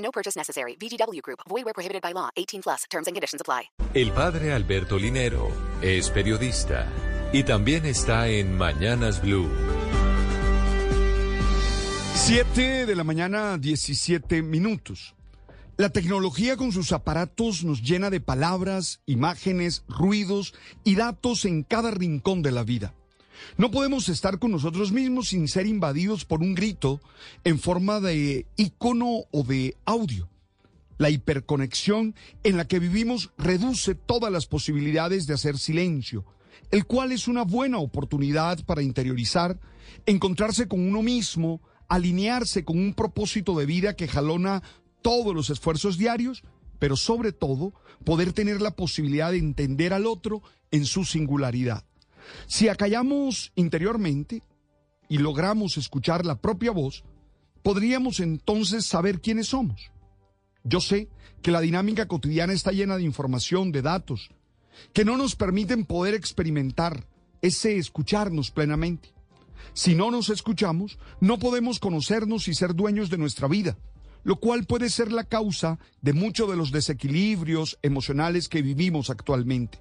No purchase necessary. VGW Group. Void where prohibited by law. 18 plus. Terms and conditions apply. El padre Alberto Linero es periodista y también está en Mañanas Blue. 7 de la mañana, 17 minutos. La tecnología con sus aparatos nos llena de palabras, imágenes, ruidos y datos en cada rincón de la vida. No podemos estar con nosotros mismos sin ser invadidos por un grito en forma de icono o de audio. La hiperconexión en la que vivimos reduce todas las posibilidades de hacer silencio, el cual es una buena oportunidad para interiorizar, encontrarse con uno mismo, alinearse con un propósito de vida que jalona todos los esfuerzos diarios, pero sobre todo poder tener la posibilidad de entender al otro en su singularidad. Si acallamos interiormente y logramos escuchar la propia voz, podríamos entonces saber quiénes somos. Yo sé que la dinámica cotidiana está llena de información, de datos, que no nos permiten poder experimentar ese escucharnos plenamente. Si no nos escuchamos, no podemos conocernos y ser dueños de nuestra vida lo cual puede ser la causa de muchos de los desequilibrios emocionales que vivimos actualmente.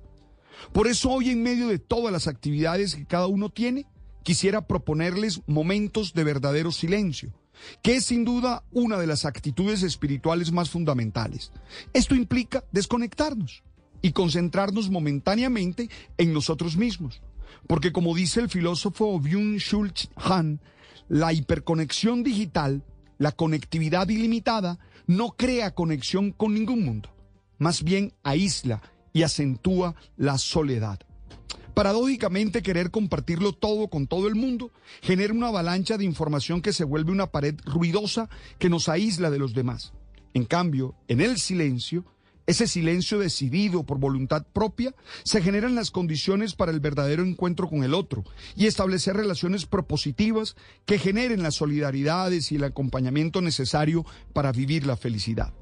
Por eso hoy en medio de todas las actividades que cada uno tiene, quisiera proponerles momentos de verdadero silencio, que es sin duda una de las actitudes espirituales más fundamentales. Esto implica desconectarnos y concentrarnos momentáneamente en nosotros mismos, porque como dice el filósofo Byung-Chul Han, la hiperconexión digital la conectividad ilimitada no crea conexión con ningún mundo, más bien aísla y acentúa la soledad. Paradójicamente, querer compartirlo todo con todo el mundo genera una avalancha de información que se vuelve una pared ruidosa que nos aísla de los demás. En cambio, en el silencio, ese silencio decidido por voluntad propia, se generan las condiciones para el verdadero encuentro con el otro y establecer relaciones propositivas que generen las solidaridades y el acompañamiento necesario para vivir la felicidad.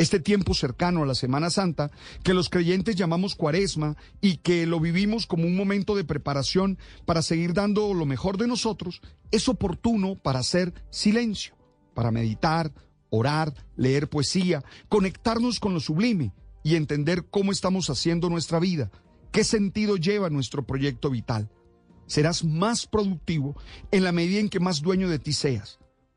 Este tiempo cercano a la Semana Santa, que los creyentes llamamos cuaresma y que lo vivimos como un momento de preparación para seguir dando lo mejor de nosotros, es oportuno para hacer silencio, para meditar, orar, leer poesía, conectarnos con lo sublime y entender cómo estamos haciendo nuestra vida, qué sentido lleva nuestro proyecto vital. Serás más productivo en la medida en que más dueño de ti seas.